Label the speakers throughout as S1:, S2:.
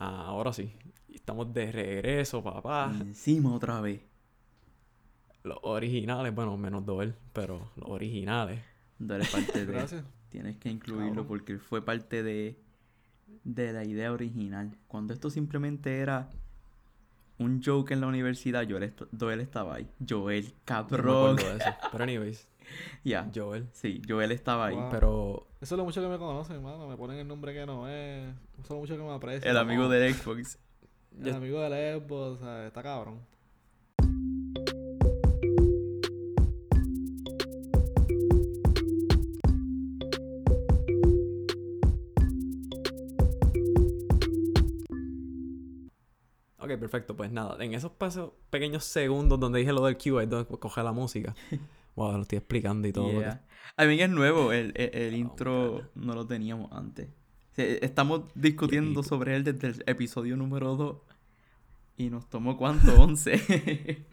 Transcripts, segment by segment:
S1: Ah, ahora sí. Estamos de regreso, papá.
S2: Encima otra vez.
S1: Los originales, bueno, menos Doel, pero los originales.
S2: Doel es parte de.
S3: Gracias.
S2: Tienes que incluirlo
S3: Cabrón.
S2: porque él fue parte de, de la idea original. Cuando esto simplemente era un joke en la universidad, Joel, est- Doel estaba ahí. Joel,
S1: No me
S2: cabrón.
S1: acuerdo de eso. Pero anyways,
S2: Ya,
S1: Joel.
S2: sí, Joel estaba ahí.
S3: Wow.
S1: Pero
S3: Eso es lo mucho que me conocen, mano. Me ponen el nombre que no es. Eso es lo mucho que me aprecian.
S2: El amigo del Xbox.
S3: El
S1: Yo-
S3: amigo del Xbox, o sea, está cabrón.
S1: Ok, perfecto. Pues nada, en esos pasos, pequeños segundos donde dije lo del Q, es donde coge la música. Wow, lo estoy explicando y todo. lo que-
S2: Yeah. A mí es nuevo, el, el- el intro no lo teníamos antes. Sea, Estamos discutiendo sobre él desde el episodio número 2 y nos tomó cuánto, 11.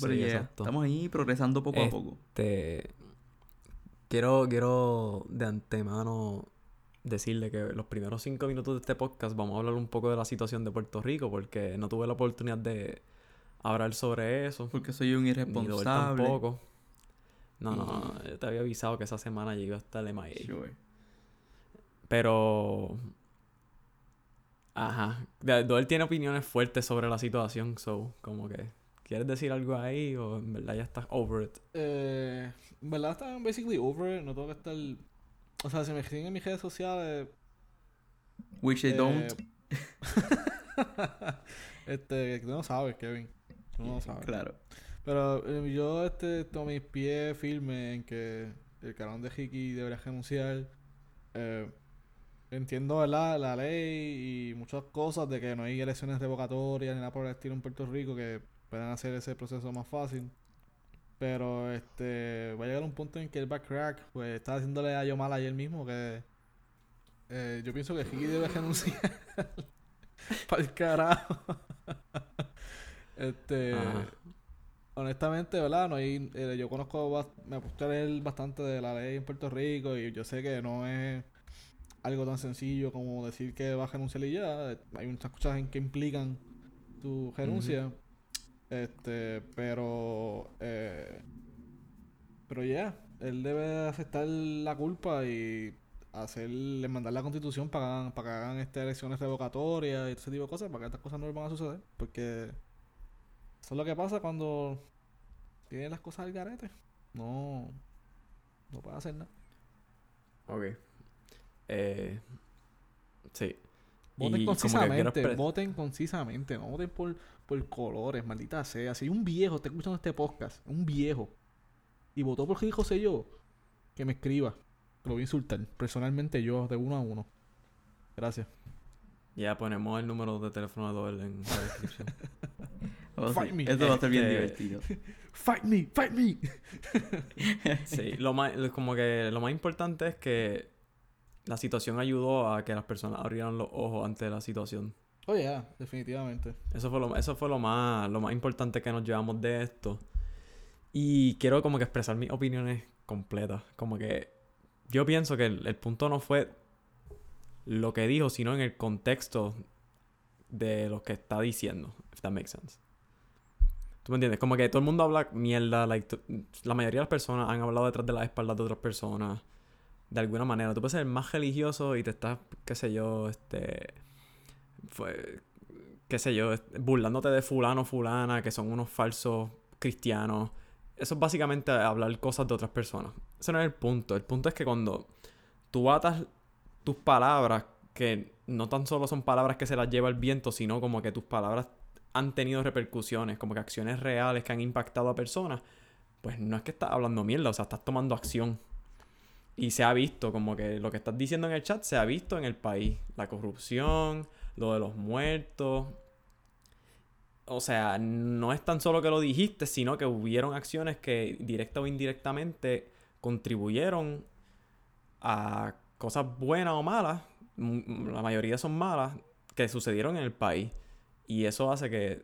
S2: Pero
S1: Sí,
S2: yeah,
S1: exacto.
S2: estamos ahí progresando poco a poco.
S1: Este, quiero, quiero de antemano decirle que los primeros cinco minutos de este podcast vamos a hablar un poco de la situación de Puerto Rico porque no tuve la oportunidad de hablar sobre eso.
S2: Porque soy un irresponsable.
S1: tampoco. No, no, no,
S2: Y-
S1: yo te había avisado que esa semana llegué hasta el MIA.
S2: Sure.
S1: Pero. Ajá. De- Doel tiene opiniones fuertes sobre la situación, so, como que. ¿Quieres decir algo ahí o en verdad ya estás over it?
S3: Eh, en verdad está basically over. it, No tengo que estar. O sea, si me siguen en mis redes sociales.
S2: Which I
S3: eh,
S2: don't.
S3: este, tú no sabes, Kevin. Tú no sabes.
S2: Claro.
S3: Pero eh, yo este, tomo mis pies firmes en que el canal de Hiki debería renunciar. Eh, entiendo ¿verdad? la ley y muchas cosas de que no hay elecciones revocatorias ni nada por el estilo en Puerto Rico que puedan hacer ese proceso más fácil. Pero este va a llegar un punto en que él va a crack. Pues estaba haciéndole a yo mal ayer mismo que eh, yo pienso que Hiki debe renunciar. Para el carajo. este
S1: Ajá.
S3: honestamente, ¿verdad? No hay, eh, yo conozco, me puse a leer bastante de la ley en Puerto Rico y yo sé que no es algo tan sencillo como decir que vas a renunciar y ya. Hay muchas cosas en que implican tu renuncia. Este, pero, eh, pero ya, él debe aceptar la culpa y hacerle mandar la constitución para, que hagan- para que hagan este, elecciones revocatorias y ese tipo de cosas, para que estas cosas no le van a suceder. Porque eso es lo que pasa cuando tienen las cosas al garete. No, no puede hacer nada.
S1: Ok. Eh, sí.
S3: Voten
S1: Y que
S3: concisamente, voten concisamente, no voten por, por colores, maldita sea. Si hay un viejo está escuchando este podcast, un viejo, y votó por Gil José yo, que me escriba. Lo voy a insultar, personalmente yo, de uno a uno. Gracias.
S1: Ya ponemos el número de teléfono de Doel en la descripción.
S2: Oh, sí.
S3: Fight me.
S2: Esto va a estar bien
S1: Este-
S2: divertido.
S3: Fight me, fight me.
S1: Sí, lo más, como que lo más importante es que la situación ayudó a que las personas abrieran los ojos ante la situación.
S3: Oh, yeah, definitivamente.
S1: Eso fue lo, eso fue lo más, lo más importante que nos llevamos de esto. Y quiero como que expresar mis opiniones completas. Como que yo pienso que el, el punto no fue lo que dijo, sino en el contexto de lo que está diciendo. If that makes sense. ¿Tú me entiendes? Como que todo el mundo habla mierda. Like, la mayoría de las personas han hablado detrás de las espaldas de otras personas. De alguna manera. Tú puedes ser más religioso y te estás, qué sé yo, este... Qué sé yo, burlándote de fulano, fulana, que son unos falsos cristianos. Eso es básicamente hablar cosas de otras personas. Ese no es el punto. El punto es que cuando tú atas tus palabras, que no tan solo son palabras que se las lleva el viento, sino como que tus palabras han tenido repercusiones, como que acciones reales que han impactado a personas, pues no es que estás hablando mierda, o sea, estás tomando acción. Y se ha visto, como que lo que estás diciendo en el chat se ha visto en el país. La corrupción, lo de los muertos. O sea, no es tan solo que lo dijiste, sino que hubieron acciones que directa o indirectamente contribuyeron a cosas buenas o malas, la mayoría son malas, que sucedieron en el país. Y eso hace que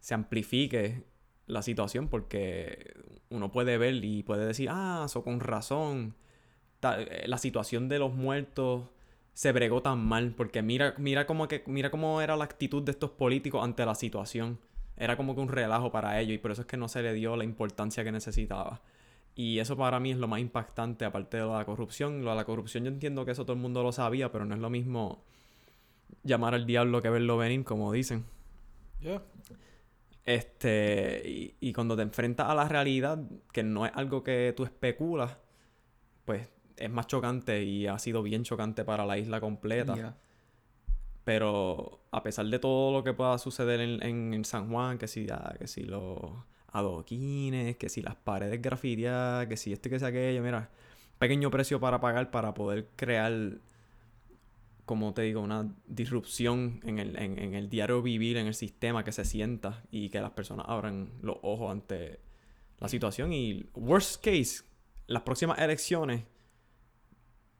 S1: se amplifique la situación porque uno puede ver y puede decir, ah, eso con razón. eh, la situación de los muertos se bregó tan mal. Porque mira, mira como que, mira cómo era la actitud de estos políticos ante la situación. Era como que un relajo para ellos y por eso es que no se le dio la importancia que necesitaba. Y eso para mí es lo más impactante, aparte de la corrupción. Lo de la corrupción yo entiendo que eso todo el mundo lo sabía, pero no es lo mismo llamar al diablo que verlo venir, como dicen. Este, y, y cuando te enfrentas a la realidad, que no es algo que tú especulas, pues es más chocante y ha sido bien chocante para la isla completa. Pero a pesar de todo lo que pueda suceder en, en- en San Juan, que si, ah, que si los adoquines, que si las paredes grafiteadas, que si esto y que si aquello, mira, pequeño precio para pagar para poder crear, como te digo, una disrupción en el, en, en el diario vivir, en el sistema, que se sienta y que las personas abran los ojos ante la situación. Y worst case, las próximas elecciones,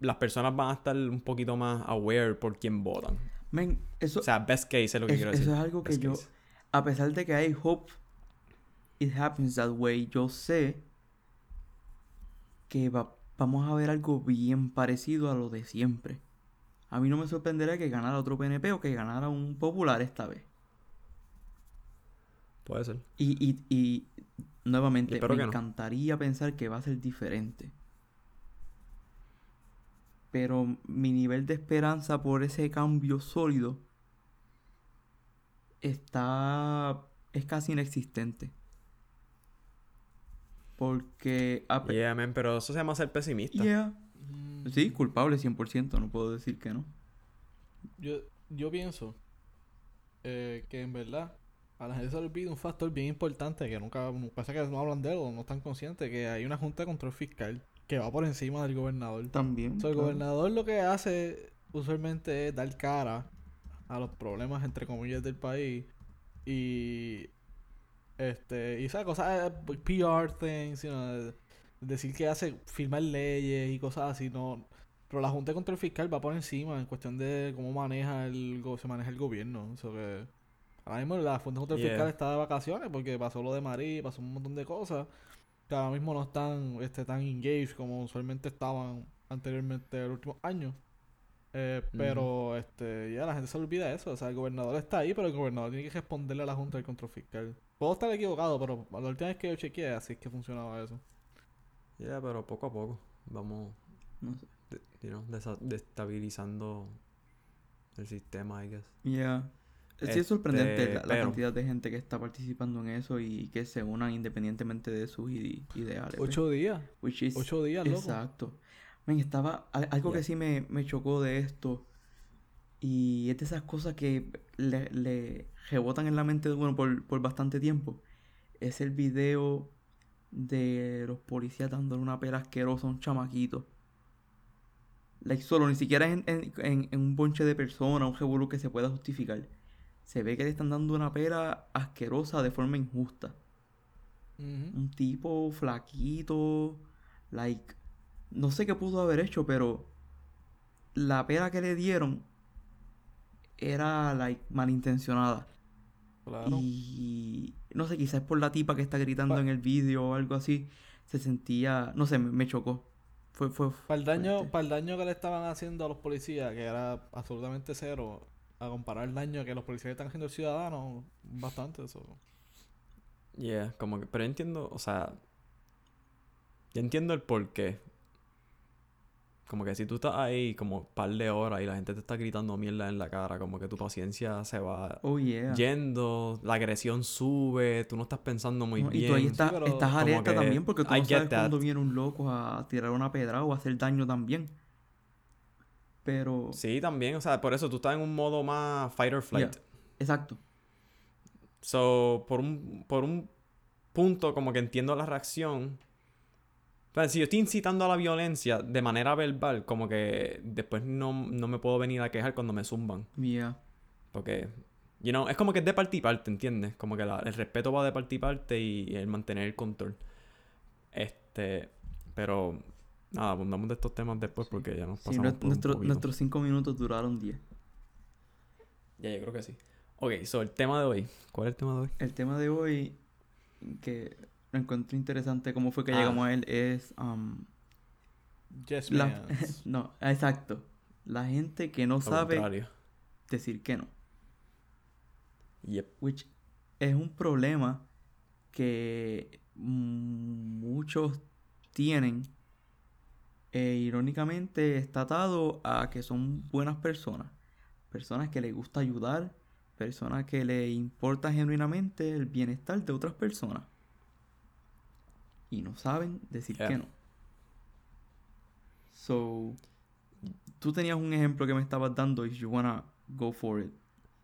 S1: las personas van a estar un poquito más aware por quién votan.
S2: Men, eso,
S1: O sea, best case es lo que
S2: es-
S1: quiero
S2: eso
S1: decir.
S2: es algo que yo, a pesar de que hay hope, it happens that way, yo sé que va- vamos a ver algo bien parecido a lo de siempre. A mí no me sorprendería que ganara otro PNP o que ganara un popular esta vez.
S1: Puede ser.
S2: Y, y, y nuevamente, me
S1: no.
S2: encantaría pensar que va a ser diferente. Pero mi nivel de esperanza por ese cambio sólido está. es casi inexistente. Porque.
S1: Yeah, man, pero eso se llama ser pesimista.
S2: Yeah. Sí, culpable 100%, no puedo decir que no.
S3: Yo, yo pienso eh, que en verdad a la gente se le olvida un factor bien importante que nunca, pasa que no hablan de él o no están conscientes, que hay una junta de control fiscal que va por encima del gobernador.
S2: También.
S3: O sea, el
S2: claro.
S3: gobernador lo que hace usualmente es dar cara a los problemas entre comillas del país y este y esas cosas eh, PR things, you know, decir que hace firmar leyes y cosas así, no pero la Junta de Control Fiscal va por encima en cuestión de cómo maneja el go- se maneja el gobierno, o sea que ahora mismo la Junta de Control
S1: Yeah.
S3: Fiscal está de vacaciones porque pasó lo de Marí, pasó un montón de cosas que ahora mismo no están este, tan engaged como usualmente estaban anteriormente en los últimos años. Eh, pero este ya la gente se olvida eso. O sea, el gobernador está ahí, pero el gobernador tiene que responderle a la Junta del Control Fiscal. Puedo estar equivocado, pero la última vez que yo chequeé, así es que funcionaba eso.
S1: Yeah, pero poco a poco vamos
S2: No sé.
S1: de- you know, desa- destabilizando el sistema, I guess.
S2: Yeah. Sí es sorprendente
S1: Este,
S2: la, la
S1: pero-
S2: cantidad de gente que está participando en eso y que se unan independientemente de sus ide- ideales. pues.
S3: Ocho días.
S2: Which is-
S3: Ocho días, loco.
S2: Exacto. Men, estaba al- algo que
S1: Yeah.
S2: sí me, me chocó de esto y es de esas cosas que le, le rebotan en la mente de uno por, por bastante tiempo. Es el video de los policías dándole una pera asquerosa a un chamaquito. Like, solo, ni siquiera en, en- en- en un bonche de personas, un revolú que se pueda justificar. Se ve que le están dando una pera asquerosa de forma injusta. Un tipo flaquito, like, no sé qué pudo haber hecho, pero la pera que le dieron era, like, malintencionada.
S3: Claro.
S2: Y no sé, quizás por la tipa que está gritando
S3: Pa-
S2: en el vídeo o algo así, se sentía, no sé, me, me chocó. Fue, fue
S3: Para el daño, para el daño que le estaban haciendo a los policías, que era absolutamente cero, a comparar el daño que los policías le están haciendo al ciudadano, bastante eso.
S1: Yeah, como que, pero yo entiendo, o sea, yo entiendo el porqué. Como que si tú estás ahí como un par de horas y la gente te está gritando mierda en la cara, como que tu paciencia se va
S2: Oh, yeah.
S1: yendo, la agresión sube, tú no estás pensando muy
S2: No,
S1: bien.
S2: y tú ahí
S3: Sí,
S2: estás,
S3: pero
S2: estás
S1: como
S2: alerta también porque tú
S1: I
S2: no sabes cuándo viene un loco a tirar una pedra o a hacer daño también. Pero,
S1: Sí, también, o sea, por eso tú estás en un modo más fight or flight.
S2: Yeah. exacto.
S1: So, por un, por un punto, como que entiendo la reacción. Pero si yo estoy incitando a la violencia de manera verbal, como que después no, no me puedo venir a quejar cuando me zumban.
S2: Yeah.
S1: Porque, you know, es como que es de parte y parte, ¿entiendes? Como que la- el respeto va de parte y parte y, el mantener el control. Este, pero, nada, abundamos de estos temas después porque ya nos
S2: Sí,
S1: pasamos
S2: nues-
S1: por un
S2: nuestro-
S1: poquito.
S2: nuestros cinco minutos duraron 10.
S1: Ya, yo creo que sí. Ok, so el tema de hoy. ¿Cuál es el tema de hoy?
S2: El tema de hoy, que lo encontré interesante cómo fue que
S1: Ah.
S2: llegamos a él, es... um,
S3: Yes,
S2: la-
S3: man.
S2: no, exacto. La gente que no sabe
S1: contrario.
S2: decir que no.
S1: Yep.
S2: Which es un problema que muchos tienen. E irónicamente está atado a que son buenas personas. Personas que les gusta ayudar. Personas que les importa genuinamente el bienestar de otras personas. Y no saben decir
S1: Yeah.
S2: que no. So, tú tenías un ejemplo que me estabas dando. If you wanna go for it.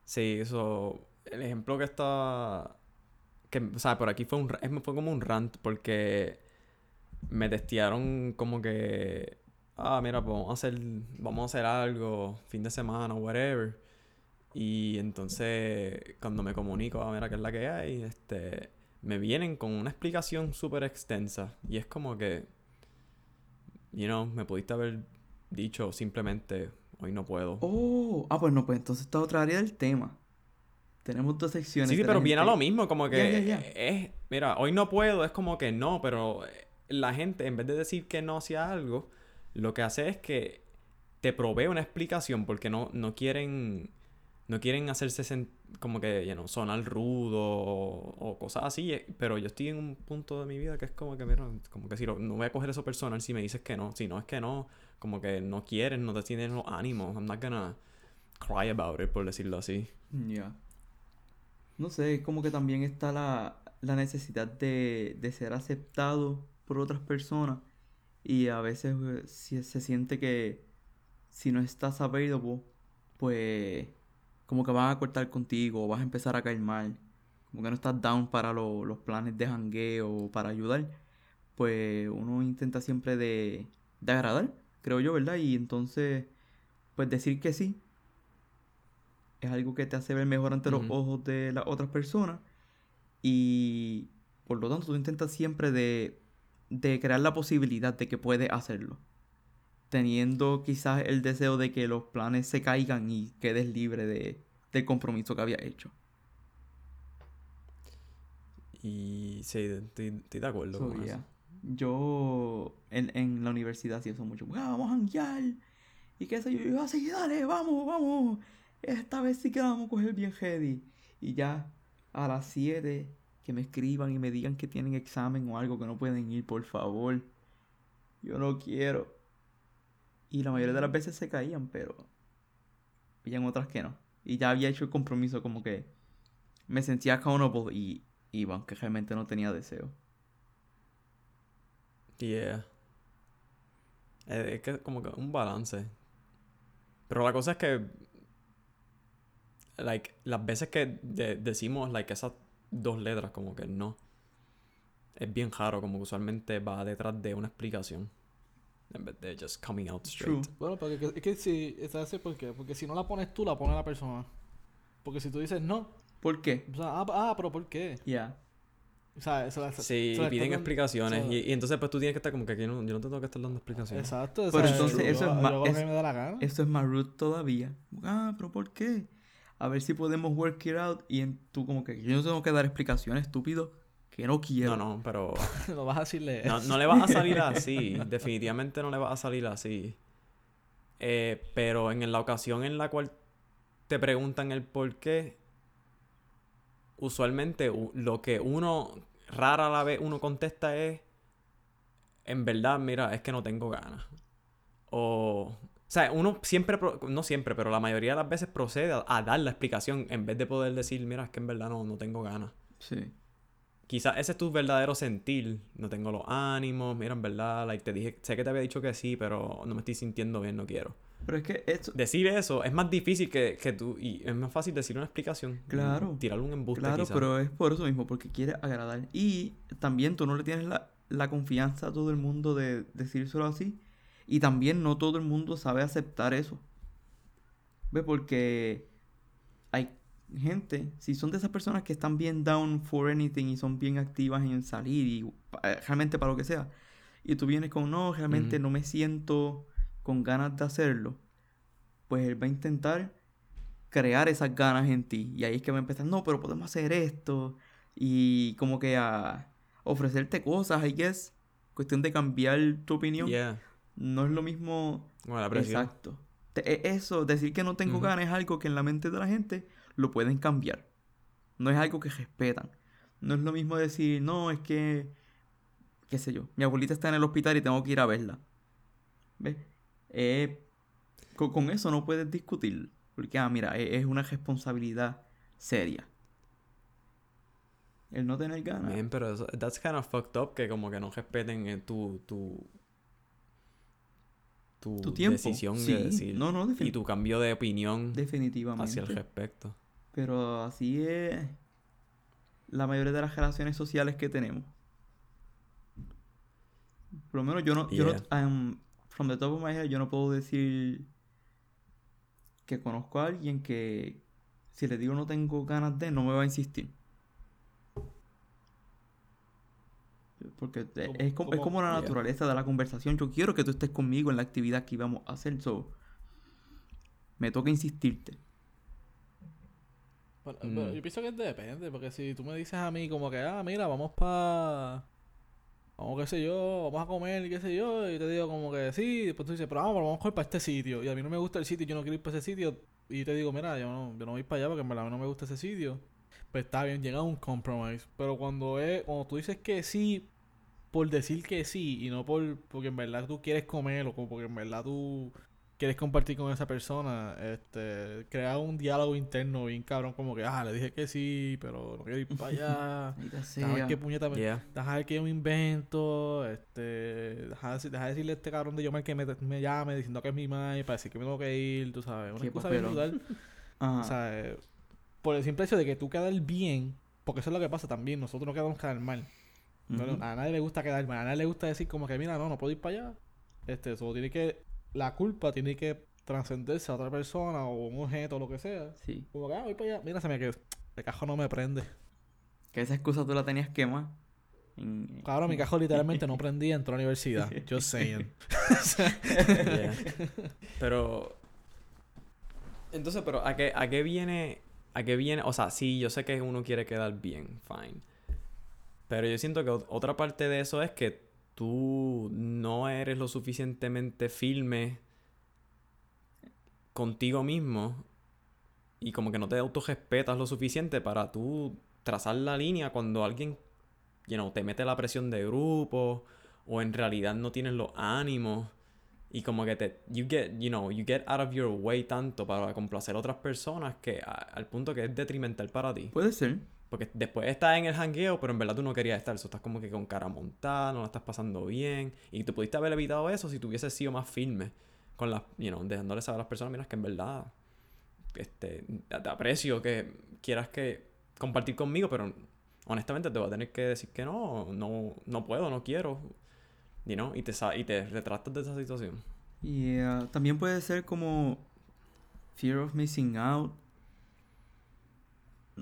S1: Sí, eso. El ejemplo que está. Que, o sea, por aquí fue un fue como un rant porque me testearon como que. Ah, mira, pues vamos a hacer. Vamos a hacer algo, fin de semana, whatever. Y entonces, cuando me comunico, ah, mira, qué es la que hay, este. Me vienen con una explicación súper extensa. Y es como que. You know, me pudiste haber dicho simplemente, hoy no puedo.
S2: Oh, ah, pues no, pues entonces esta es otra área del tema. Tenemos dos secciones.
S1: Sí, sí, pero viene a lo mismo, como que es, mira, hoy no puedo, es como que no, pero la gente en vez de decir que no hacia algo, lo que hace es que te provee una explicación porque no, no quieren no quieren hacerse como que, you know, sonar rudo o, cosas así, eh, pero yo estoy en un punto de mi vida que es como que, mira, como que si no voy a coger eso personal si me dices que no, si no es que no, como que no quieres, no te tienes los ánimos, I'm not gonna cry about it, por decirlo así.
S2: Ya. No sé, como que también está la, la necesidad de, de ser aceptado por otras personas. Y a veces eh, si- se siente que si no estás available, pues como que van a cortar contigo o vas a empezar a caer mal. Como que no estás down para lo- los planes de jangueo o para ayudar. Pues uno intenta siempre de, de agradar, creo yo, ¿verdad? Y entonces, pues decir que sí es algo que te hace ver mejor ante los ojos de las otras personas y por lo tanto tú intentas siempre de, de crear la posibilidad de que puedes hacerlo teniendo quizás el deseo de que los planes se caigan y quedes libre de, del compromiso que había hecho.
S1: Y sí, estoy, de acuerdo
S2: So,
S1: con
S2: yeah.
S1: eso.
S2: Yo en, en la universidad hacía eso mucho. "Ah, vamos a janguear. Y qué sé yo. Yo, así, dale, vamos, vamos. Esta vez sí que la vamos a coger bien heavy. Y ya a las 7 que me escriban y me digan que tienen examen o algo que no pueden ir, por favor. Yo no quiero. Y la mayoría de las veces se caían, pero habían otras que no. Y ya había hecho el compromiso como que me sentía accountable y iba, aunque realmente no tenía deseo.
S1: Yeah. Eh, Es, que como que un balance. Pero la cosa es que. Like, las veces que de- decimos, like, esas dos letras, como que no. Es bien raro, como que usualmente va detrás de una explicación. En vez de just coming out straight.
S2: True.
S3: Bueno, porque es que si, ¿sabes por qué? Porque si no la pones tú, la pone la persona. Porque si tú dices no,
S2: ¿Por qué?
S3: o sea, ah, ah, pero ¿por qué?
S2: Ya.
S3: O sea, eso la-
S1: Sí,
S3: está
S1: piden explicaciones. y, y entonces, pues tú tienes que estar como que aquí no, yo no te tengo que estar dando explicaciones.
S3: Exacto,
S2: Pero entonces eso es
S3: yo
S2: es-
S3: que me da la gana.
S2: Esto es más rude todavía. Ah, pero ¿por qué? A ver si podemos work it out. Y en, tú como que yo no tengo que dar explicaciones, estúpido. Que no quiero.
S1: No, no, pero.
S3: no vas a decirle
S1: No, no le vas a salir así. Definitivamente no le vas a salir así. Eh, pero en la ocasión en la cual te preguntan el por qué, usualmente lo que uno, rara la vez uno contesta es, en verdad, mira, es que no tengo ganas. O, o sea, uno siempre, no siempre, pero la mayoría de las veces procede a, a dar la explicación en vez de poder decir, mira, es que en verdad no, no tengo ganas.
S2: Sí.
S1: Quizás ese es tu verdadero sentir. No tengo los ánimos. Mira, en verdad, like, te dije, sé que te había dicho que sí, pero no me estoy sintiendo bien, no quiero.
S2: Pero es que esto.
S1: Decir eso es más difícil que, que tú. Y es más fácil decir una explicación.
S2: Claro.
S1: y Tirarle un embuste,
S2: Claro, pero es por eso mismo, porque quieres agradar. Y también tú no le tienes la, la confianza a todo el mundo de decírselo así. Y también no todo el mundo sabe aceptar eso. ¿Ves? Porque gente, si son de esas personas que están bien down for anything y son bien activas en salir y eh, realmente para lo que sea, y tú vienes con, no, realmente no me siento con ganas de hacerlo, pues él va a intentar crear esas ganas en ti. Y ahí es que va a empezar, no, pero podemos hacer esto. Y como que a ofrecerte cosas, I guess. Cuestión de cambiar tu opinión.
S1: Yeah.
S2: No es lo mismo.
S1: Bueno, la.
S2: Exacto. te- e- eso, decir que no tengo ganas es algo que en la mente de la gente lo pueden cambiar. No es algo que respetan. No es lo mismo decir, no, es que, qué sé yo, mi abuelita está en el hospital y tengo que ir a verla. ¿Ves? Eh, con, con eso no puedes discutir. Porque, ah, mira, e- es una responsabilidad seria. El no tener ganas.
S1: Man, pero eso, that's kind of fucked up que como que no respeten eh, tu, tu, tu,
S2: Tu tiempo.
S1: decisión
S2: Sí,
S1: de decir
S2: no, no,
S1: y tu cambio de opinión
S2: Definitivamente.
S1: hacia el respecto.
S2: Pero así es la mayoría de las relaciones sociales que tenemos. Por lo menos yo no, yo no, um, from the top of my head, yo no puedo decir que conozco a alguien que si le digo no tengo ganas de, no me va a insistir. Porque es-
S3: ¿Cómo-
S2: es, como, es como la
S1: Yeah.
S2: naturaleza de la conversación. Yo quiero que tú estés conmigo en la actividad que íbamos a hacer. So, me toca insistirte.
S3: Bueno,
S1: Mm.
S3: pero yo pienso que depende, porque si tú me dices a mí como que, ah, mira, vamos pa... Vamos, qué sé yo, vamos a comer, qué sé yo, y te digo como que sí, después tú dices, pero vamos, pero vamos a coger para este sitio, y a mí no me gusta el sitio, yo no quiero ir para ese sitio, y yo te digo, mira, yo no, yo no voy para allá porque en verdad a mí no me gusta ese sitio, pues está bien, llega a un compromise, pero cuando es, cuando tú dices que sí, por decir que sí, y no por, porque en verdad tú quieres comer, o como porque en verdad tú quieres compartir con esa persona, este, crea un diálogo interno bien cabrón, como que, ah, le dije que sí, pero no quiero ir para allá. Deja ver qué puñeta me...
S1: Yeah.
S3: Deja ver que yo me invento, este... Deja, de- deja de decirle a este cabrón de Yomar que me, me llame diciendo que es mi madre para decir que me tengo que ir, tú sabes. Una excusa bien brutal. O sea, eh, por el simple hecho de que tú quedar bien, porque eso es lo que pasa también, nosotros no quedamos quedar mal. No le-
S2: Ujú.
S3: a nadie le gusta quedar mal, a nadie le gusta decir como que, mira, no, no puedo ir para allá. Este, solo tiene que... La culpa tiene que trascenderse a otra persona o un objeto o lo que sea.
S2: Sí.
S3: Como que, ah, voy para allá. Mira, se me quedó. El cajo no me prende.
S2: Que esa excusa tú la tenías quema. En-
S3: Cabrón, mi cajo literalmente no prendía, entró a la universidad. Just saying.
S1: Yeah. Pero. Entonces, pero ¿a qué, ¿a qué viene? ¿A qué viene? O sea, sí, yo sé que uno quiere quedar bien, fine. Pero yo siento que ot- otra parte de eso es que tú no eres lo suficientemente firme contigo mismo y como que no te autorrespetas lo suficiente para tú trazar la línea cuando alguien, you know, te mete la presión de grupo o en realidad no tienes los ánimos y como que te you get you know you get out of your way tanto para complacer a otras personas que al punto que es detrimental para ti
S2: Puede ser.
S1: Porque después estás en el jangueo pero en verdad tú no querías estar eso estás como que con cara montada no la estás pasando bien y tú pudiste haber evitado eso si tú hubieses sido más firme con las you know dejándole saber a las personas mira que en verdad este te aprecio que quieras que compartir conmigo pero honestamente te voy a tener que decir que no no no puedo no quiero you know, y te y te retratas de esa situación
S2: Y eh, también puede ser como fear of missing out.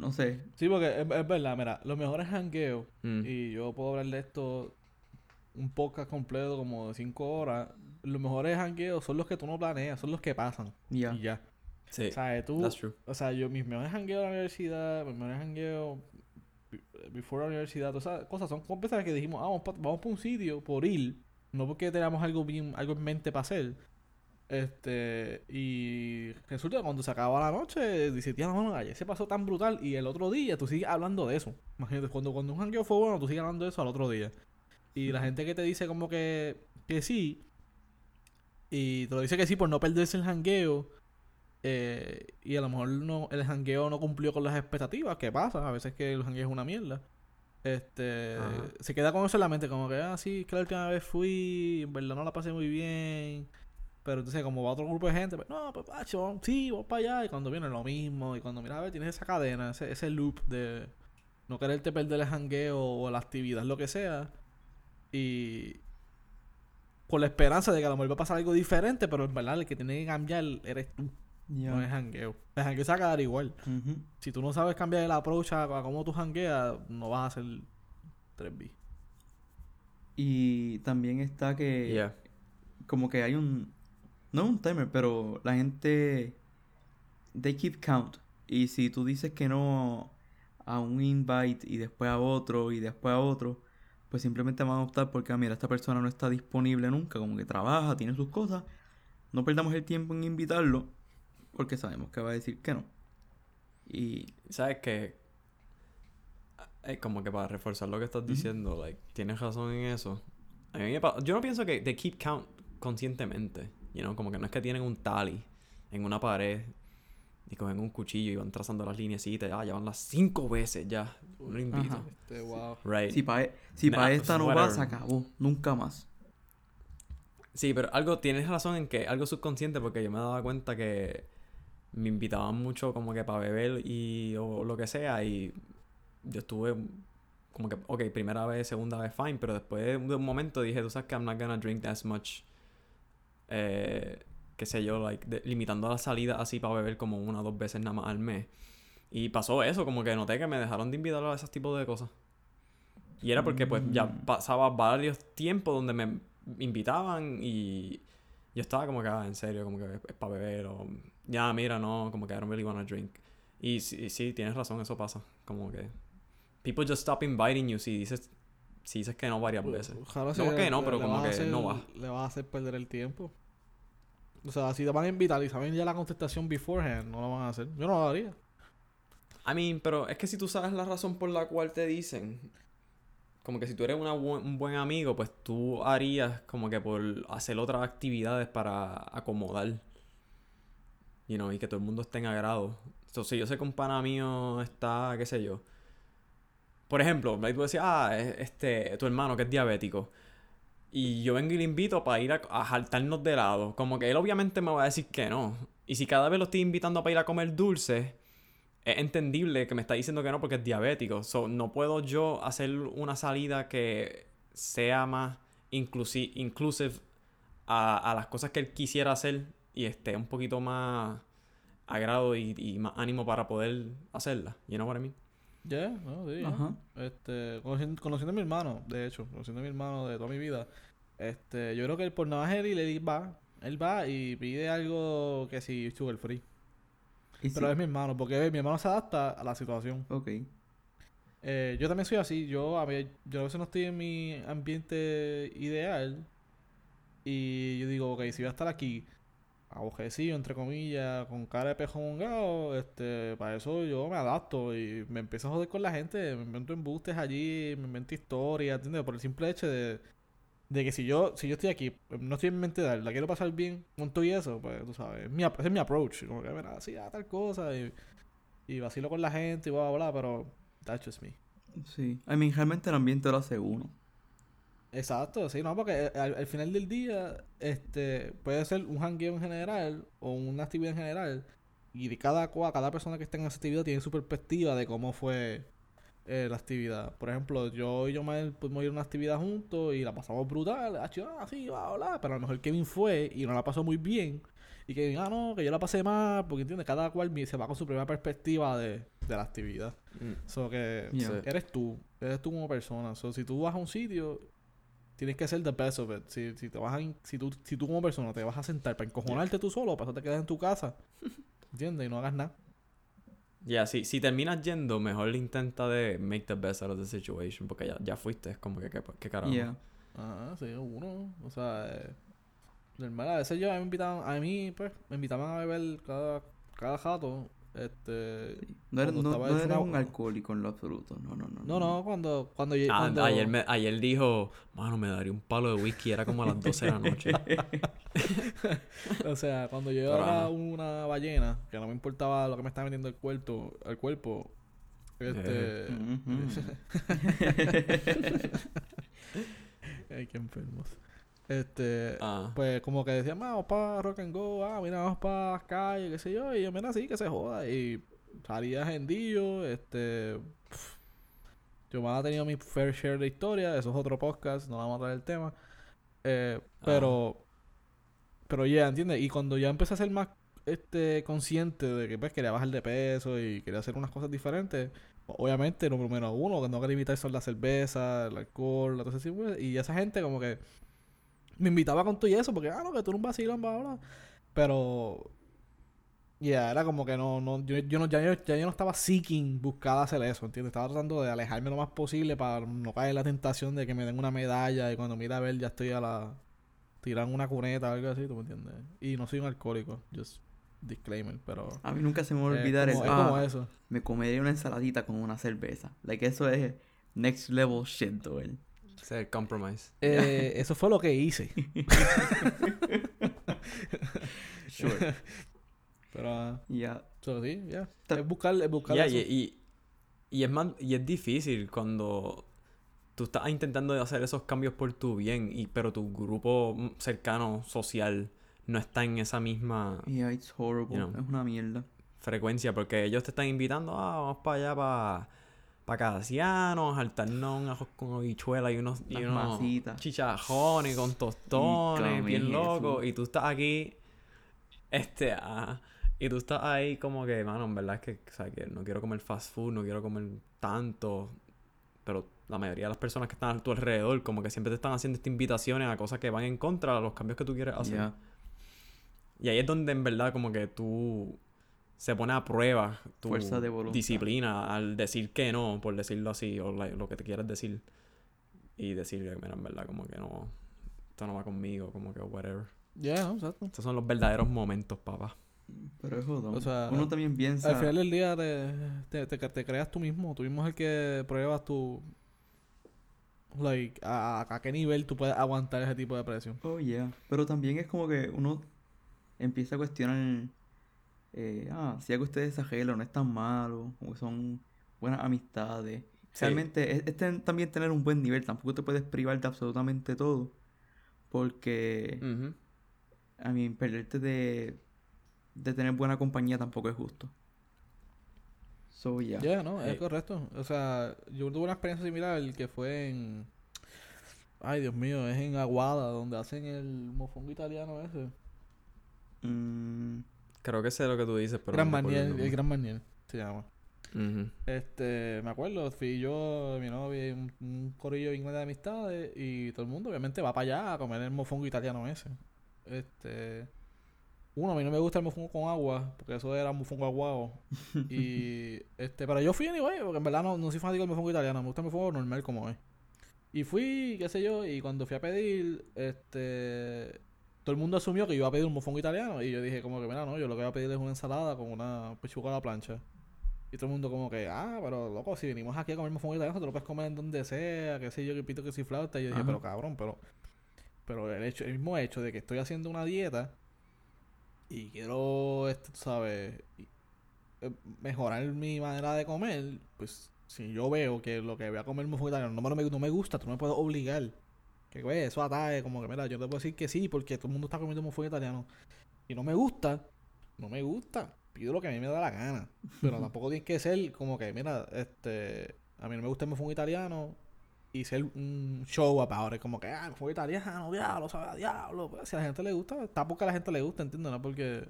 S2: No sé.
S3: Sí, porque es, es verdad, mira, los mejores hangueos,
S1: Mm.
S3: y yo puedo hablar de esto un podcast completo como de 5 horas, los mejores hangueos son los que tú no planeas, son los que pasan.
S2: Ya.
S3: Y ya.
S1: sí
S3: O sea, tú,
S1: that's true
S3: o sea, yo mis mejores hangueos de la universidad, mis mejores hangueos be- before la universidad, todas esas cosas son cosas que dijimos, ah, vamos para vamos pa un sitio por ir, no porque teníamos algo bien, algo en mente para hacer. Este, y resulta que cuando se acaba la noche, dice, tía, no, no, ayer se pasó tan brutal. Y el otro día tú sigues hablando de eso. Imagínate, cuando, cuando un hangueo fue bueno, tú sigues hablando de eso al otro día. Y la gente que te dice como que, que sí, y te lo dice que sí por no perderse el hangueo, eh, y a lo mejor no, el jangueo no cumplió con las expectativas, que pasa, a veces que el jangueo es una mierda. Este,
S1: Ajá.
S3: se queda con eso en la mente, como que, ah, sí, es que la última vez fui, en verdad no la pasé muy bien. Pero entonces, como va otro grupo de gente, pues, no, pues, pacho, sí, vamos para allá. Y cuando viene lo mismo, y cuando mira, a ver, tienes esa cadena, ese, ese loop de no quererte perder el jangueo o la actividad, lo que sea. Y con la esperanza de que a lo mejor va a pasar algo diferente, pero en verdad el que tiene que cambiar eres tú. No es jangueo. El jangueo se va a quedar igual. Si tú no sabes cambiar el approach a, a cómo tú jangueas, no vas a hacer 3B.
S2: Y también está que
S1: yeah
S2: como que hay un no un timer, pero la gente they keep count. Y si tú dices que no a un invite y después a otro y después a otro, pues simplemente van a optar porque, ah, mira, esta persona no está disponible nunca, como que trabaja, tiene sus cosas. no perdamos el tiempo en invitarlo porque sabemos que va a decir que no. Y
S1: ¿Sabes qué? Es como que para reforzar lo que estás diciendo, like, tienes razón en eso. A mí me yo no pienso que they keep count conscientemente. You know, como que no es que tienen un tally en una pared y cogen un cuchillo y van trazando las lineecitas. Ah, ya van las cinco veces ya. No lo invito.
S2: Ajá.
S3: Este, wow.
S1: Right.
S2: si para si
S1: Nah,
S2: pa esta no va,
S1: whatever.
S2: se acabó. Nunca más.
S1: Sí, pero algo, tienes razón en que algo subconsciente, porque yo me daba cuenta que me invitaban mucho como que para beber y o, lo que sea, y yo estuve como que, ok, primera vez, segunda vez, fine, pero después de un momento dije, tú sabes que I'm not gonna drink as much, eh, qué sé yo, like, de- limitando la salida así para beber como una o dos veces nada más al mes. Y pasó eso, como que noté que me dejaron de invitar a esos tipos de cosas. Y era porque pues ya
S2: Mm.
S1: pasaba varios tiempos donde me invitaban y yo estaba como que, ah, en serio, como que es para beber o ya, mira, no, como que I don't really wanna drink. Y sí, sí, tienes razón, eso pasa. Como que people just stop inviting you si dices, si dices que no varias veces.
S3: Ojalá
S1: No que no, pero
S3: le
S1: como que
S3: hacer-
S1: no va.
S3: Le vas a hacer perder el tiempo. O sea, si te van a invitar y saben ya la contestación beforehand, no lo van a hacer. Yo no lo haría.
S1: I mean, pero es que si tú sabes la razón por la cual te dicen, como que si tú eres una bu- un buen amigo, pues tú harías como que por hacer otras actividades para acomodar, you know, y que todo el mundo esté en agrado. Entonces, yo sé que un pana mío está, qué sé yo. Por ejemplo, tú decías, ah, es- este, tu hermano que es diabético. Y yo vengo y le invito para ir a, a jaltarnos de helado. Como que él obviamente me va a decir que no. Y si cada vez lo estoy invitando para ir a comer dulce, es entendible que me está diciendo que no porque es diabético. So, no puedo yo hacer una salida que sea más inclusi inclusive a, a las cosas que él quisiera hacer y esté un poquito más agrado y, y más ánimo para poder hacerla. You know what I mean?
S3: Ya, no, sí.
S2: Ajá.
S3: Este, conociendo, conociendo a mi hermano, de hecho, conociendo a mi hermano de toda mi vida, este, yo creo que él por nada más él y le va, él va y pide algo que sí, sugar free. Pero
S2: sí,
S3: es mi hermano, porque mi hermano se adapta a la situación.
S2: Ok.
S3: Eh, yo también soy así, yo a, ver, yo a veces no estoy en mi ambiente ideal y yo digo, ok, si voy a estar aquí abojecido, entre comillas, con cara de pejo mongado, este, para eso yo me adapto y me empiezo a joder con la gente, me invento embustes allí, me invento historias, ¿entiendes? Por el simple hecho de, de que si yo, si yo estoy aquí, no estoy en mente ideal, la quiero pasar bien con todo y eso, pues tú sabes, es mi, ese es mi approach, como que, mira, así, ah, tal cosa, y, y vacilo con la gente y bla, bla, bla, pero that's just me.
S2: Sí. I mean, realmente el ambiente lo hace uno.
S3: Exacto, sí, no, porque eh, al, al final del día, este, puede ser un hangueo en general o una actividad en general, y de cada cua- cada persona que está en esa actividad tiene su perspectiva de cómo fue eh, la actividad. Por ejemplo, yo y Yomel pudimos ir a una actividad juntos y la pasamos brutal, ah, ah, sí, va, hola, pero a lo mejor Kevin fue y no la pasó muy bien, y Kevin, ah, no, que yo la pasé mal, porque entiendes, cada cual se va con su propia perspectiva de, de la actividad. So que
S2: Yeah.
S3: Eres tú, eres tú como persona. So, si tú vas a un sitio, tienes que ser the best of it. Si, si te vas a si tú, si tú como persona te vas a sentar para encojonarte tú solo, para eso te quedas en tu casa, ¿entiendes? Y no hagas nada.
S1: Ya, si, si terminas yendo, mejor intenta de make the best out of the situation porque ya, ya fuiste. Es como que, ¿qué, qué carajo?
S2: Yeah.
S3: Ah, sí, uno. O sea, eh, normal. A veces yo a mí me invitaban, a mí, pues, me invitaban a beber cada, cada jato. Este.
S2: No eres,
S3: Cuando
S2: no,
S3: estaba
S2: no
S3: en
S2: eres
S3: una-
S2: un alcohólico en lo absoluto. No, no, no.
S3: No, no, cuando, cuando,
S1: Ah,
S3: cuando
S1: ayer, me- ayer dijo, mano, me daría un palo de whisky, era como a las 12 de la noche.
S3: O sea, cuando yo era una ballena, que no me importaba lo que me estaba metiendo el cuerpo, el cuerpo, este... Ay, qué enfermos. Este...
S1: Ah,
S3: Pues como que decían, vamos para rock and go, ah, mira, vamos para las calles, qué sé yo, y yo, mira, sí, que se joda. Y salía gendillo, este... Yo me ha tenido mi fair share de historia, eso es otro podcast, no vamos a traer el tema. Eh, pero... Pero ya, ¿entiendes? Y cuando ya empecé a ser más este consciente de que pues quería bajar de peso y quería hacer unas cosas diferentes, obviamente lo número uno que no quería evitar son la cerveza, el alcohol, todo ese tipo de- y esa gente como que me invitaba con todo y eso, porque ah no, que tú eres un vacilón, bla, bla. Pero ya era como que no, no, yo, yo no, ya, yo, ya yo no estaba seeking buscar hacer eso, ¿entiendes? Estaba tratando de alejarme lo más posible para no caer en la tentación de que me den una medalla y cuando mira a ver ya estoy a la tiran una cuneta o algo así, ¿tú me entiendes? Y no soy un alcohólico, just disclaimer, pero...
S2: A mí nunca se me va a olvidar
S3: como-
S2: el...
S3: es como
S2: "Ah,
S3: eso.
S2: me comería una ensaladita con una cerveza. Like, eso es next level shit, dude.
S1: Ese es el compromise.
S3: Eh, eso fue lo que hice.
S2: Sure.
S3: Pero, ah,
S2: Ya.
S3: so, sí, ya. Es buscar, es buscar eso.
S1: y, es más, y es difícil cuando tú estás intentando hacer esos cambios por tu bien, y, pero tu grupo cercano, social, no está en esa misma
S2: Yeah, it's horrible.
S1: You know.
S2: Es una mierda.
S1: frecuencia, porque ellos te están invitando, ah, vamos para allá, para Casianos, saltarnos un ajo con habichuela y unos, y unos chichajones con tostones, bien loco, y tú estás aquí, este, ah, y tú estás ahí como que, mano, en verdad es que, o sea, que no quiero comer fast food, no quiero comer tanto, pero la mayoría de las personas que están a tu alrededor, como que siempre te están haciendo estas invitaciones a cosas que van en contra de los cambios que tú quieres hacer.
S2: Yeah.
S1: Y ahí es donde en verdad como que tú se pone a prueba tu
S2: Fuerza de voluntad.
S1: disciplina al decir que no, por decirlo así, o la- lo que te quieras decir. Y decir, mira, en verdad como que no, esto no va conmigo, como que whatever.
S3: Ya, no, exacto.
S1: Estos son los verdaderos momentos, papá.
S2: Pero es jodón.
S3: O sea,
S2: Uno también piensa...
S3: Al final del día te, te, te, te creas tú mismo. Tú mismo es el que pruebas tu... Like, a, a qué nivel tú puedes aguantar ese tipo de presión.
S2: Oh, yeah. Pero también es como que uno empieza a cuestionar... eh, ah, si algo ustedes exageran, no es tan malo. O son buenas amistades.
S1: Sí.
S2: Realmente es, es ten- también tener un buen nivel. Tampoco te puedes privar de absolutamente todo. Porque...
S1: Ujú.
S2: A mí, perderte de, de tener buena compañía tampoco es justo. So, yeah.
S3: Ya, no, es
S1: Eh.
S3: correcto. O sea, yo tuve una experiencia similar que fue en... Ay, Dios mío, es en Aguada, donde hacen el mofongo italiano ese.
S2: Mm,
S1: Creo que sé lo que tú dices, pero
S3: Gran
S1: no el
S3: Maniel, el
S1: nombre.
S3: Gran Maniel se llama.
S1: Ujú.
S3: Este, me acuerdo, fui yo, mi novia y un, un corillo inglés de amistades y todo el mundo obviamente va para allá a comer el mofongo italiano ese. Este, uno, a mí no me gusta el mofongo con agua, porque eso era mofongo aguado. y, este, pero yo fui anyway, porque en verdad no, no soy fanático del mofongo italiano, me gusta el mofongo normal como es. Y fui, qué sé yo, y cuando fui a pedir, este, todo el mundo asumió que yo iba a pedir un mofongo italiano y yo dije como que, mira, no, yo lo que voy a pedir es una ensalada con una pechuga a la plancha. Y todo el mundo como que, ah, pero loco, si venimos aquí a comer mofongo italiano, te lo puedes comer en donde sea, qué sé yo, que pito que si flauta. Y yo dije, pero cabrón, pero... Pero el, hecho, el mismo hecho de que estoy haciendo una dieta y quiero, este, sabes, eh, mejorar mi manera de comer, pues si yo veo que lo que voy a comer mofongo italiano no me, no me gusta, tú no me puedes obligar. Que güey, eso ataque, como que mira, yo te puedo decir que sí, porque todo el mundo está comiendo mofongo italiano. Y no me gusta, no me gusta. Pido lo que a mí me da la gana. Pero tampoco tiene que ser como que, mira, este, a mí no me gusta el mofongo italiano y ser un show up ahora. Es como que, ah, mofongo italiano, diablo, sabe diablo. Pues, si a la gente le gusta, está porque a la gente le gusta, ¿entiendes? No porque...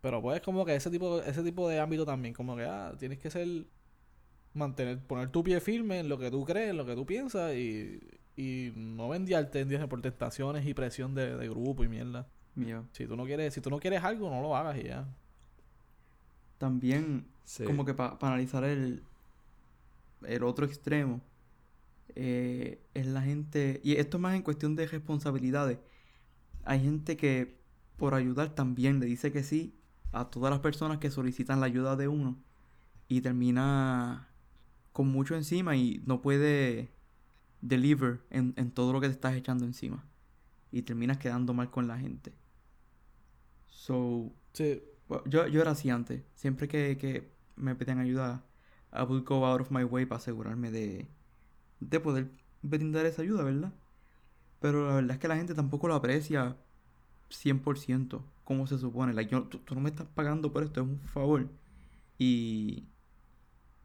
S3: Pero pues como que ese tipo, ese tipo de ámbito también, como que, ah, tienes que ser, mantener, poner tu pie firme en lo que tú crees, en lo que tú piensas y, y no vendiarte, ¿entiendes? Por tentaciones y presión de, de grupo y mierda.
S2: yeah.
S3: Si tú no quieres, si tú no quieres algo, no lo hagas y ya.
S2: También,
S1: Sí.
S2: como que para analizar el, el otro extremo, eh, es la gente, y esto es más en cuestión de responsabilidades. Hay gente que por ayudar también le dice que sí a todas las personas que solicitan la ayuda de uno y termina con mucho encima y no puede deliver en, en todo lo que te estás echando encima y terminas quedando mal con la gente. So,
S3: Sí,
S2: yo, yo era así antes. Siempre que, que me pedían ayuda, I would go out of my way para asegurarme de, de poder brindar esa ayuda, ¿verdad? Pero la verdad es que la gente tampoco lo aprecia 100% como se supone. Like, yo- tú, tú no me estás pagando por esto, es un favor. Y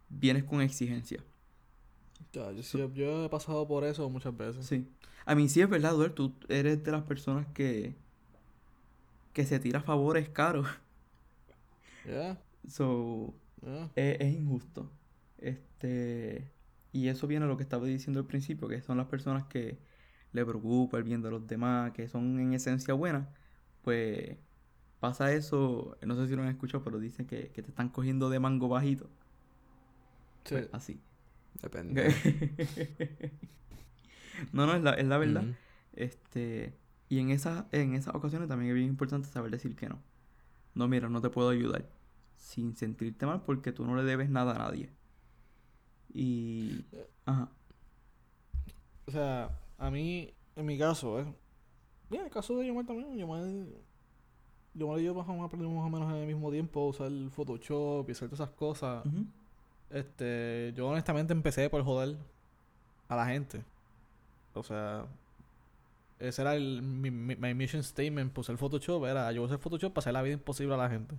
S2: vienes con exigencia.
S3: Ya, yo, sí- yo he pasado por eso muchas veces.
S2: Sí. A mí sí es verdad, Duer, tú eres de las personas que, que se tira favores caros.
S3: Ya,
S2: So, es injusto. Este, y eso viene a lo que estaba diciendo al principio, que son las personas que le preocupa el bien de los demás, que son en esencia buenas. Pues pasa eso, no sé si lo han escuchado, pero dicen que, que te están cogiendo de mango bajito.
S3: Sí.
S2: Pues, así.
S1: Depende.
S2: no, no, es la, es la verdad. Este, Y en, esa, en esas ocasiones también es bien importante saber decir que no. No, mira, no te puedo ayudar. Sin sentirte mal porque tú no le debes nada a nadie. Y... Ajá.
S3: O sea, a mí, en mi caso, ¿eh? Bien, en el caso de Yomar también, Yomar... Yomar y yo más o menos aprendimos más o menos en el mismo tiempo a usar el Photoshop y hacer todas esas cosas.
S2: Ujú.
S3: Este, yo honestamente empecé por joder a la gente. O sea, ese era el, mi, mission statement por usar Photoshop, era yo usar Photoshop para hacer la vida imposible a la gente.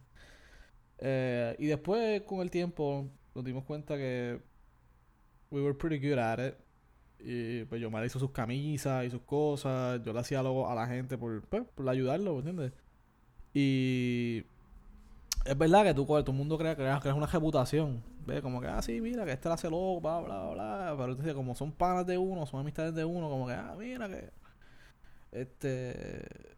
S3: Eh, y después, con el tiempo, nos dimos cuenta que we were pretty good at it. Y pues yo me hizo sus camisas y sus cosas. Yo le hacía algo a la gente por, pues, por ayudarlo, ¿me ¿entiendes? Y es verdad que tú, todo el mundo crea, creas, creas una reputación. ¿Ves? Como que, ah, sí, mira, que este la hace loco, bla, bla, bla. Pero entonces, como son panas de uno, son amistades de uno, como que, ah, mira, que. Este.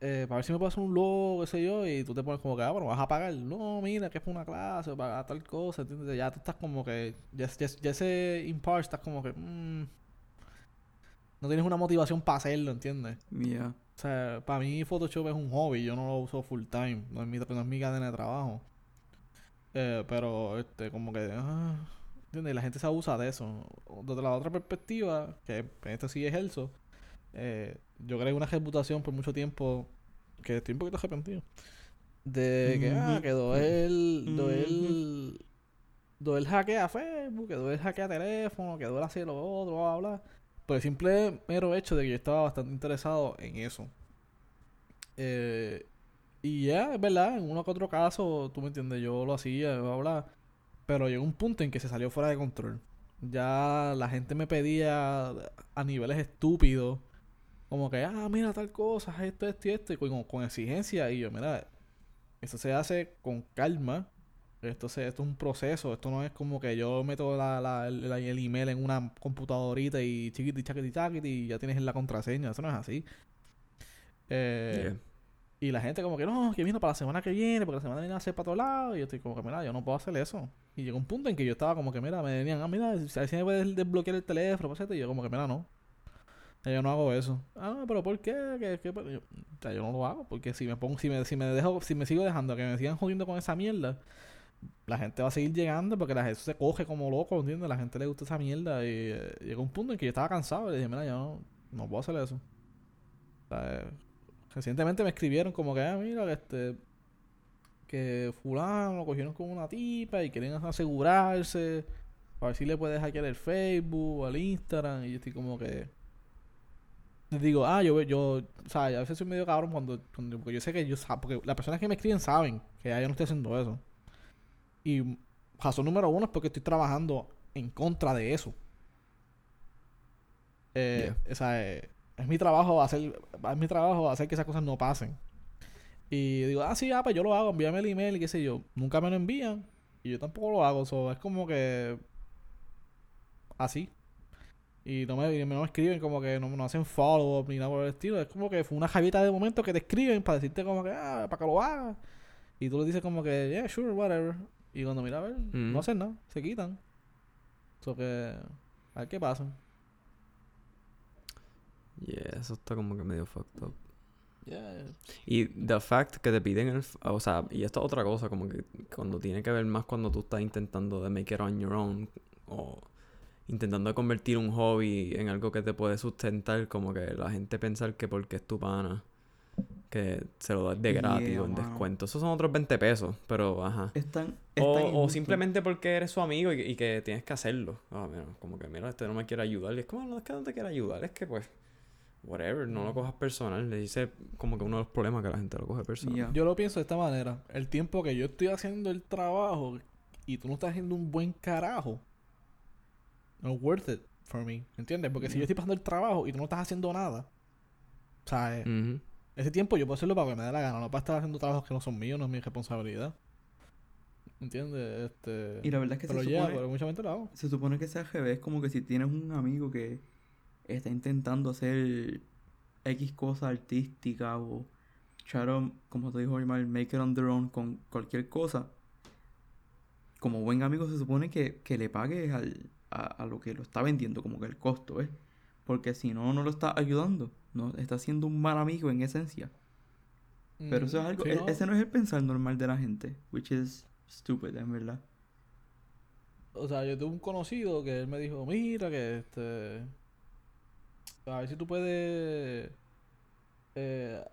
S3: Eh, para ver si me puedo hacer un logo, qué sé yo, y tú te pones como que, ah, bueno, vas a pagar. No, mira, que es para una clase, o para tal cosa, ¿entiendes? Ya tú estás como que. Ya, ya, ya ese impart estás como que. mm, no tienes una motivación para hacerlo, ¿entiendes?
S2: Yeah.
S3: O sea, para mí Photoshop es un hobby, yo no lo uso full time, no es mi, no es mi cadena de trabajo. Eh, pero, este, como que, ah, ¿entiendes? Y la gente se abusa de eso. Desde la otra perspectiva, que en este sí ejerzo, eh, yo creé una reputación por mucho tiempo, que estoy un poquito arrepentido, de que, ah,
S2: Ujú.
S3: que Doel,
S2: Ujú.
S3: Doel, Doel hackea Facebook, que Doel hackea teléfono, que Doel hace lo otro, bla, bla, bla. Por el simple mero hecho de que yo estaba bastante interesado en eso. Eh, y ya, es verdad, en uno que otro caso, tú me entiendes, yo lo hacía, bla, bla. Pero llegó un punto en que se salió fuera de control. Ya la gente me pedía a niveles estúpidos. Como que, ah, mira tal cosa, esto, esto y esto. Y con, con exigencia. Y yo, mira, eso se hace con calma. Esto, se, esto es un proceso. Esto no es como que yo meto la, la- el, email en una computadorita y chiquiti, chaquiti, chaquiti y ya tienes la contraseña. Eso no es así. Eh,
S1: Yeah.
S3: Y la gente como que no, que vino para la semana que viene, porque la semana viene a ser para todos lados. Y yo estoy como que, mira, yo no puedo hacer eso. Y llegó un punto en que yo estaba como que, mira, me venían, ah, mira, si si me puedes desbloquear el teléfono, pues, esto", y yo como que, mira, no. Yo no hago eso. Ah, pero ¿por qué? ¿Qué, qué? Yo, o sea, yo no lo hago, porque si me pongo, si me, si me dejo, si me sigo dejando que me sigan jodiendo con esa mierda, la gente va a seguir llegando porque la gente se coge como loco, ¿entiendes? La gente le gusta esa mierda y eh, llegó un punto en que yo estaba cansado y le dije, mira, yo no, no puedo hacer eso. O sea, eh, recientemente me escribieron como que, ah, mira, que este que fulano lo cogieron con una tipa y quieren asegurarse a ver si le puedes hackear el Facebook o el Instagram y yo estoy como que les digo, ah, yo, yo, o sea, a veces soy medio cabrón cuando, cuando- porque yo sé que yo, porque las personas que me escriben saben que ya yo no estoy haciendo eso. Y razón número uno es porque estoy trabajando en contra de eso. Eh, o sea, eh, es mi trabajo hacer, es mi trabajo hacer que esas cosas no pasen. Y digo, ah, sí, ah, pues yo lo hago, envíame el email y qué sé yo. Nunca me lo envían y yo tampoco lo hago. So, es como que así. Y no me, no me escriben como que no, no hacen follow up ni nada por el estilo. Es como que fue una javita de momento que te escriben para decirte como que, ah, para que lo hagas. Y tú le dices como que, yeah, sure, whatever. Y cuando mira a ver,
S1: Mm.
S3: no hacen nada, se quitan. So que, a ver qué pasa.
S1: Yeah, eso está como que medio fucked up.
S3: Yeah.
S1: Y the fact que te piden el... O sea, y esto es otra cosa, como que cuando tiene que ver más cuando tú estás intentando de make it on your own o intentando convertir un hobby en algo que te puede sustentar, como que la gente pensar que porque es tu pana, que se lo das de
S2: Yeah,
S1: gratis o en
S2: mano.
S1: descuento. Esos son otros 20 pesos, pero ajá.
S2: Es tan, es
S1: O, o simplemente porque eres su amigo y, y que tienes que hacerlo. Ah, mira, como que, mira, este no me quiere ayudar. Y es como, no es que no te quiere ayudar, es que pues, whatever, no lo cojas personal. Le dice como que uno de los problemas que la gente lo coge personal.
S2: Yeah.
S3: Yo lo pienso de esta manera. El tiempo que yo estoy haciendo el trabajo y tú no estás haciendo un buen carajo, no es worth it for me. ¿Entiendes? Porque si yo estoy pasando el trabajo y tú no estás haciendo nada, o sea, eh,
S1: Ujú.
S3: ese tiempo yo puedo hacerlo para que me dé la gana, no para estar haciendo trabajos que no son míos, no es mi responsabilidad. ¿Entiendes? Este...
S2: Y la verdad es que
S3: pero
S2: se
S3: ya,
S2: supone,
S3: pero mucha gente lo hago.
S2: se supone que sea al revés, como que si tienes un amigo que está intentando hacer X cosa artística o to, como te dijo Imar, make it on their own con cualquier cosa, como buen amigo se supone que, que le pagues al, a, a lo que lo está vendiendo, como que el costo, ¿eh? Porque si no, no lo está ayudando. No, está siendo un mal amigo en esencia. Pero eso es
S3: Mm,
S2: algo, e- ese no es el pensar normal de la gente, which is stupid, en verdad.
S3: O sea, yo tuve un conocido que él me dijo, mira que este... A ver si tú puedes eh,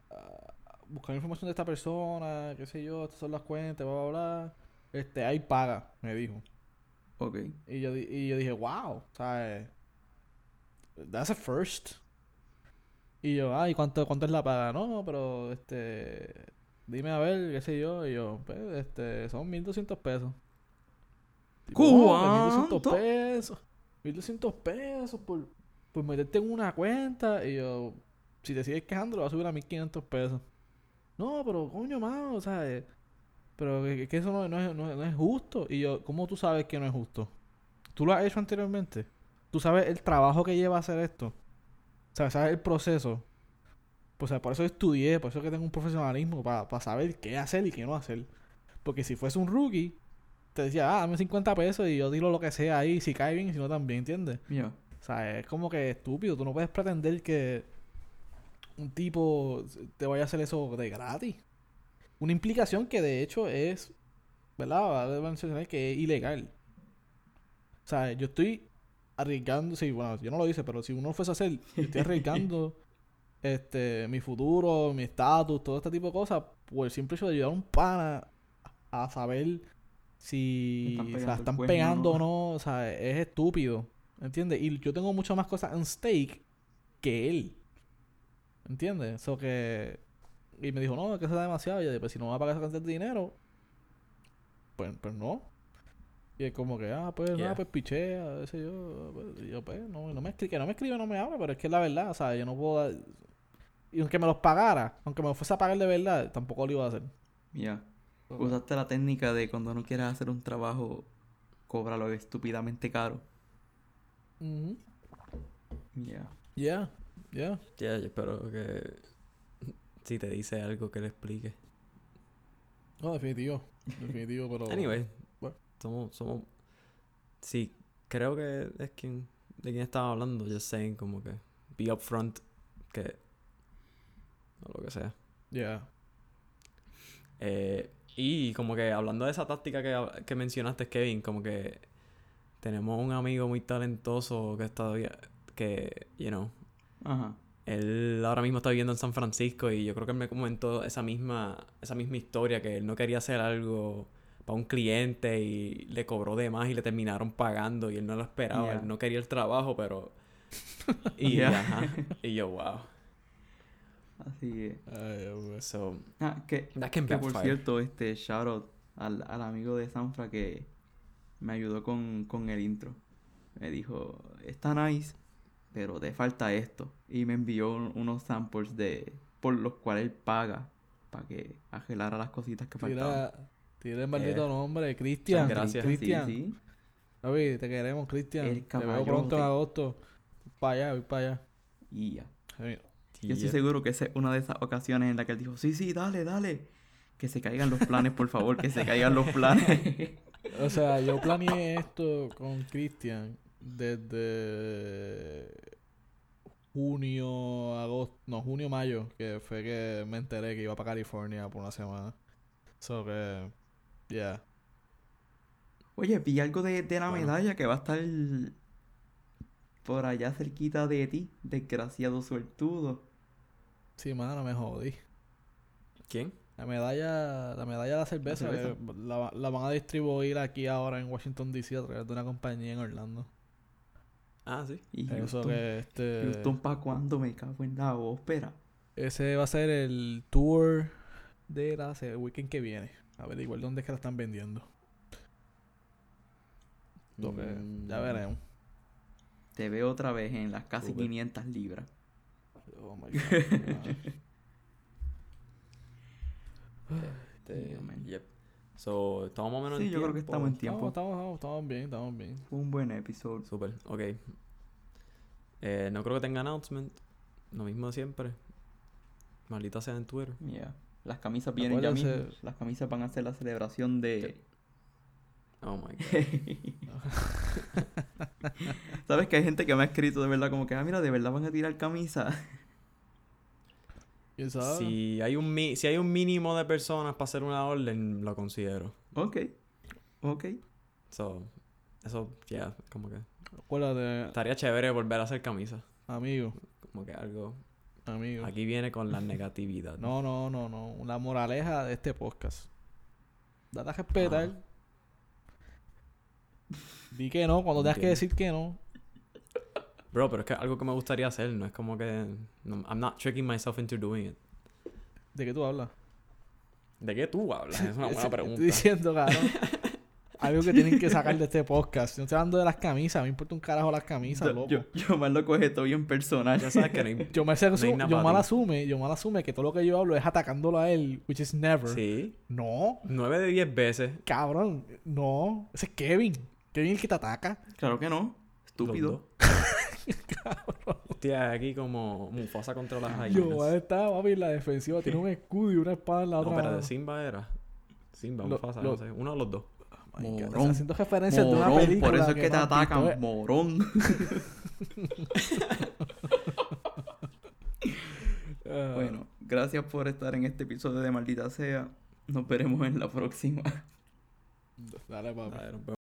S3: buscar información de esta persona, qué sé yo, estas son las cuentas, bla, bla, bla. Este, ahí paga, me dijo.
S2: Ok.
S3: Y yo, y yo dije, wow, ¿sabes? That's a first. Y yo, ay, ¿cuánto, cuánto es la paga? No, pero, este, dime a ver, qué sé yo. Y yo, pues, este, son 1200 pesos. Tipo, "Oh, pues, 1200
S2: ¿Cuánto?
S3: pesos. 1200 pesos por, por meterte en una cuenta. Y yo, si te sigues quejando, lo vas a subir a 1500 pesos. No, pero coño, mano, ¿sabes? Pero que, que eso no, no es, no, es- justo. Y yo, ¿cómo tú sabes que no es justo? ¿Tú lo has hecho anteriormente? ¿Tú sabes el trabajo que lleva a hacer esto? ¿Sabes? ¿Sabes el proceso? Pues, o sea, por eso estudié, por eso que tengo un profesionalismo para saber qué hacer y qué no hacer. Porque si fuese un rookie, te decía, ah, dame 50 pesos y yo tiro lo que sea ahí, si cae bien y si no también, ¿entiendes?
S2: Ya.
S3: O sea, es como que estúpido. Tú no puedes pretender que un tipo te vaya a hacer eso de gratis. Una implicación que de hecho es, ¿verdad? Mencionar que es ilegal. O sea, yo estoy arriesgando, sí, bueno, yo no lo hice, pero si uno fuese a hacer, yo estoy arriesgando este mi futuro, mi estatus, todo este tipo de cosas, por el simple hecho de ayudar a un pana a saber si
S2: Están
S3: se
S2: pegando
S3: la están pegando o
S2: no,
S3: o sea, es estúpido, ¿entiendes? Y yo tengo muchas más cosas en stake que él, ¿entiendes? Eso que... Y me dijo, no, es que eso da demasiado. Y yo dije, pues si no me va a pagar esa cantidad de dinero, pues, pues no. Y es como que, ah, pues
S1: Yeah.
S3: nada, pues pichea, qué sé yo. Pues, y yo, pues, no, no me escribe, que no me escribe, no me habla, pero es que es la verdad, o sea, yo no puedo dar- Y aunque me los pagara, aunque me los fuese a pagar de verdad, tampoco lo iba a hacer.
S2: Ya. Usaste la técnica de cuando no quieras hacer un trabajo, cóbralo estúpidamente caro.
S3: Ujú.
S2: Ya.
S3: Yeah, yeah.
S1: Ya, yo espero que si te dice algo que le explique.
S3: No, definitivo. Definitivo, pero.
S1: Anyway,
S3: bueno.
S1: somos, somos... Sí, creo que es quien... De quién estaba hablando, just saying como que... Be upfront, que... O lo que sea.
S3: Yeah.
S1: Eh, y como que hablando de esa táctica que, que mencionaste, Kevin, como que tenemos un amigo muy talentoso que está todavía, que, you know,
S2: Ajá.
S1: él ahora mismo está viviendo en San Francisco y yo creo que él me comentó esa misma, esa misma historia, que él no quería hacer algo para un cliente y le cobró de más y le terminaron pagando y él no lo esperaba,
S2: Yeah.
S1: él no quería el trabajo, pero... Y,
S2: Yeah.
S1: ajá, y yo, wow.
S2: Así que.
S3: Ay.
S1: So,
S2: Ah, que,
S1: that can
S2: que por cierto, este shout out al, al amigo de Sanfra que me ayudó con, con el intro. Me dijo, está nice, pero te falta esto. Y me envió un- unos samples de por los cuales él paga para que agelara las cositas que faltaban.
S3: Tira, el maldito
S1: Eh,
S3: nombre, Cristian.
S1: gracias.
S3: Cristian.
S2: Sí, sí.
S3: Te queremos, Cristian.
S2: El
S3: Te veo pronto en agosto. Para allá, voy para allá.
S2: Y ya.
S3: Ay,
S2: Yo estoy
S1: Yeah.
S2: seguro que esa es una de esas ocasiones en la que él dijo, sí, sí, dale, dale. Que se caigan los planes, por favor, que se caigan los planes.
S3: O sea, yo planeé esto con Cristian desde junio, agosto, no, junio, mayo, que fue que me enteré que iba para California por una semana. So que, yeah.
S2: Oye, vi algo de, de la
S1: Bueno.
S2: medalla que va a estar por allá cerquita de ti, desgraciado suertudo.
S3: Sí, mano, me jodí.
S1: ¿Quién?
S3: La medalla, la medalla de la cerveza,
S2: cerveza.
S3: que la, la van a distribuir aquí ahora en Washington DC a través de una compañía en Orlando.
S1: Ah, sí.
S2: Y
S3: Eso
S2: Houston,
S3: que este
S2: Houston ¿pa' cuándo? Me cago en la ópera.
S3: ese va a ser el tour de la el weekend que viene. A ver igual dónde es que la están vendiendo. Que ya
S2: Mm,
S3: veremos.
S2: Te veo otra vez en las casi
S3: Súper.
S2: 500 libras.
S3: Oh my God.
S1: Este,
S2: man.
S1: yep. So, estamos más o menos
S2: Sí,
S1: en
S2: yo creo que estamos en tiempo.
S3: estamos, estamos, estamos bien, estamos bien.
S2: Fue un buen episodio.
S1: Super, ok. Eh, no creo que tenga announcement. Lo mismo de siempre. Maldita sea en Twitter.
S2: Yeah. Las camisas vienen ya mismo. Las camisas van a hacer la celebración de...
S1: Oh my god.
S2: ¿Sabes que hay gente que me ha escrito de verdad como que, ah, mira, de verdad van a tirar camisa?
S3: ¿Quién sabe?
S1: Si hay, un mi- si hay un mínimo de personas para hacer una orden, lo considero.
S2: Ok. Ok.
S1: So, eso, ya, como que...
S3: Acuérdate,
S1: Estaría chévere volver a hacer camisas.
S3: amigo,
S1: Como que algo...
S3: amigo.
S1: Aquí viene con la negatividad.
S3: No, no, no, no. La moraleja de este podcast. Date a respetar.
S1: Ah.
S3: Di que no, cuando tengas que decir que no.
S1: Bro, pero es que es algo que me gustaría hacer. No es como que... no- I'm not tricking myself into doing it.
S3: ¿De qué tú hablas?
S1: ¿De qué tú hablas? Es una buena
S3: Estoy
S1: pregunta.
S3: diciendo, cabrón. algo que tienen que sacar de este podcast. No estoy hablando de las camisas. Me importa un carajo las camisas,
S2: Yo,
S3: loco.
S2: yo, yo más lo coge todo bien personal.
S1: Ya sabes que no hay...
S3: Yo me sé-
S1: No
S3: yo mal asume, yo mal asume que todo lo que yo hablo es atacándolo a él, which is never.
S1: Sí.
S3: No,
S1: 9 de 10 veces.
S3: cabrón, no. Ese es Kevin. Kevin es el que te ataca.
S2: Claro que no. Estúpido.
S1: Dos. Estoy aquí como Mufasa contra las
S3: Yo,
S1: gallinas.
S3: está, papi, en la defensiva. Tiene un escudo y una espada en la
S1: No,
S3: otra.
S1: espérate,
S3: mano.
S1: Simba era. Simba,
S3: Lo-
S1: Mufasa,
S3: lo-
S1: no sé. Uno de los dos.
S3: God,
S2: Morón.
S3: está haciendo referencias de una
S2: Morón,
S3: película.
S2: por eso es que te
S3: no has visto,
S2: atacan,
S3: ¿eh?
S2: morón. Bueno, gracias por estar en este episodio de Maldita Sea. Nos veremos en la próxima.
S3: Dale, papi.
S1: Dale, nos vemos.